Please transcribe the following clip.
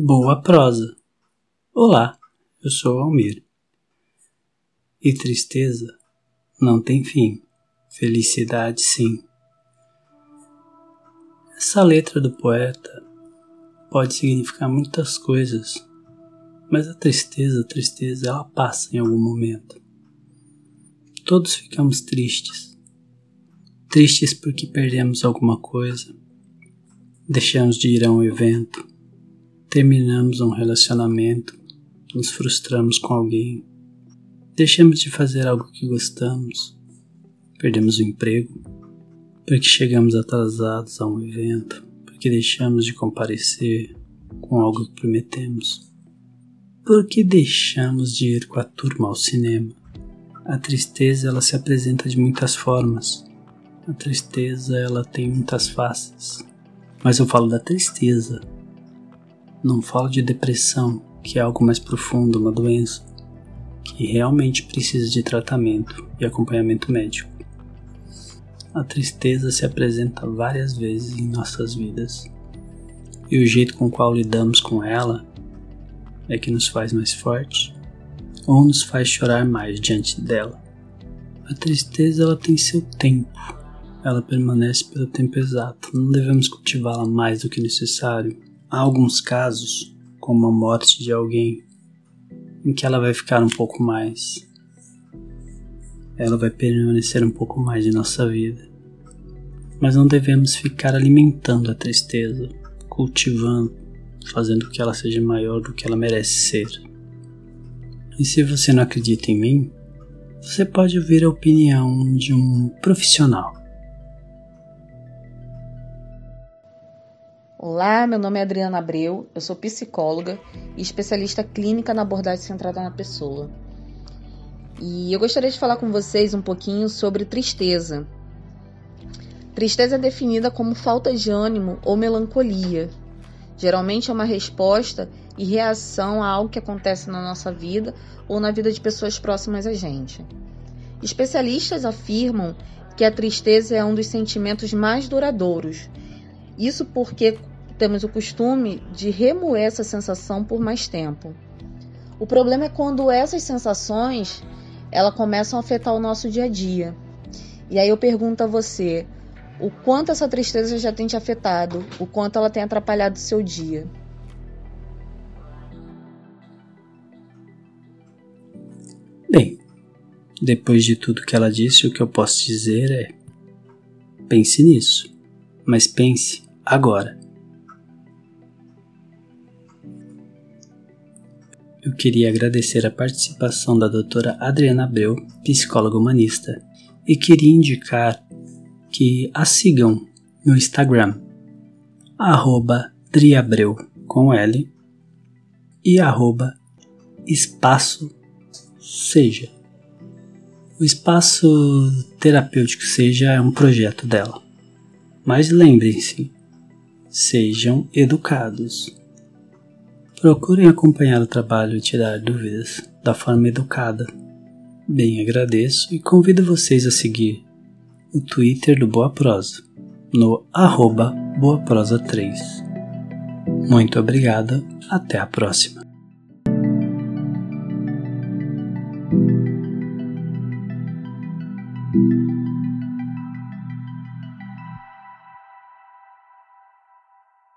Boa prosa. Olá, eu sou Almir. E tristeza não tem fim, felicidade sim. Essa letra do poeta pode significar muitas coisas, mas a tristeza, a tristeza, ela passa em algum momento. Todos ficamos tristes. Tristes porque perdemos alguma coisa, deixamos de ir a um evento, terminamos um relacionamento, nos frustramos com alguém, deixamos de fazer algo que gostamos, perdemos o emprego, porque chegamos atrasados a um evento, porque deixamos de comparecer com algo que prometemos, porque deixamos de ir com a turma ao cinema. A tristeza ela se apresenta de muitas formas. A tristeza ela tem muitas faces. Mas eu falo da tristeza. Não falo de depressão, que é algo mais profundo, uma doença que realmente precisa de tratamento e acompanhamento médico. A tristeza se apresenta várias vezes em nossas vidas, e o jeito com o qual lidamos com ela é que nos faz mais fortes ou nos faz chorar mais diante dela. A tristeza ela tem seu tempo, ela permanece pelo tempo exato, não devemos cultivá-la mais do que necessário. Há alguns casos, como a morte de alguém, em que ela vai ficar um pouco mais. Ela vai permanecer um pouco mais em nossa vida. Mas não devemos ficar alimentando a tristeza, cultivando, fazendo que ela seja maior do que ela merece ser. E se você não acredita em mim, você pode ouvir a opinião de um profissional. Olá, meu nome é Adriana Abreu, eu sou psicóloga e especialista clínica na abordagem centrada na pessoa. E eu gostaria de falar com vocês um pouquinho sobre tristeza. Tristeza é definida como falta de ânimo ou melancolia. Geralmente é uma resposta e reação a algo que acontece na nossa vida ou na vida de pessoas próximas a gente. Especialistas afirmam que a tristeza é um dos sentimentos mais duradouros. Isso porque temos o costume de remoer essa sensação por mais tempo. O problema é quando essas sensações elas começam a afetar o nosso dia a dia. E aí eu pergunto a você, o quanto essa tristeza já tem te afetado, o quanto ela tem atrapalhado o seu dia. Bem, depois de tudo que ela disse, o que eu posso dizer é: pense nisso, mas pense agora. Eu queria agradecer a participação da doutora Adriana Abreu, psicóloga humanista, e queria indicar que a sigam no Instagram, arroba driabreu com L e arroba espaço seja. O espaço terapêutico seja é um projeto dela. Mas lembrem-se, sejam educados. Procurem acompanhar o trabalho e tirar dúvidas da forma educada. Bem, agradeço e convido vocês a seguir o Twitter do Boa Prosa, no arroba boaprosa3. Muito obrigada, até a próxima.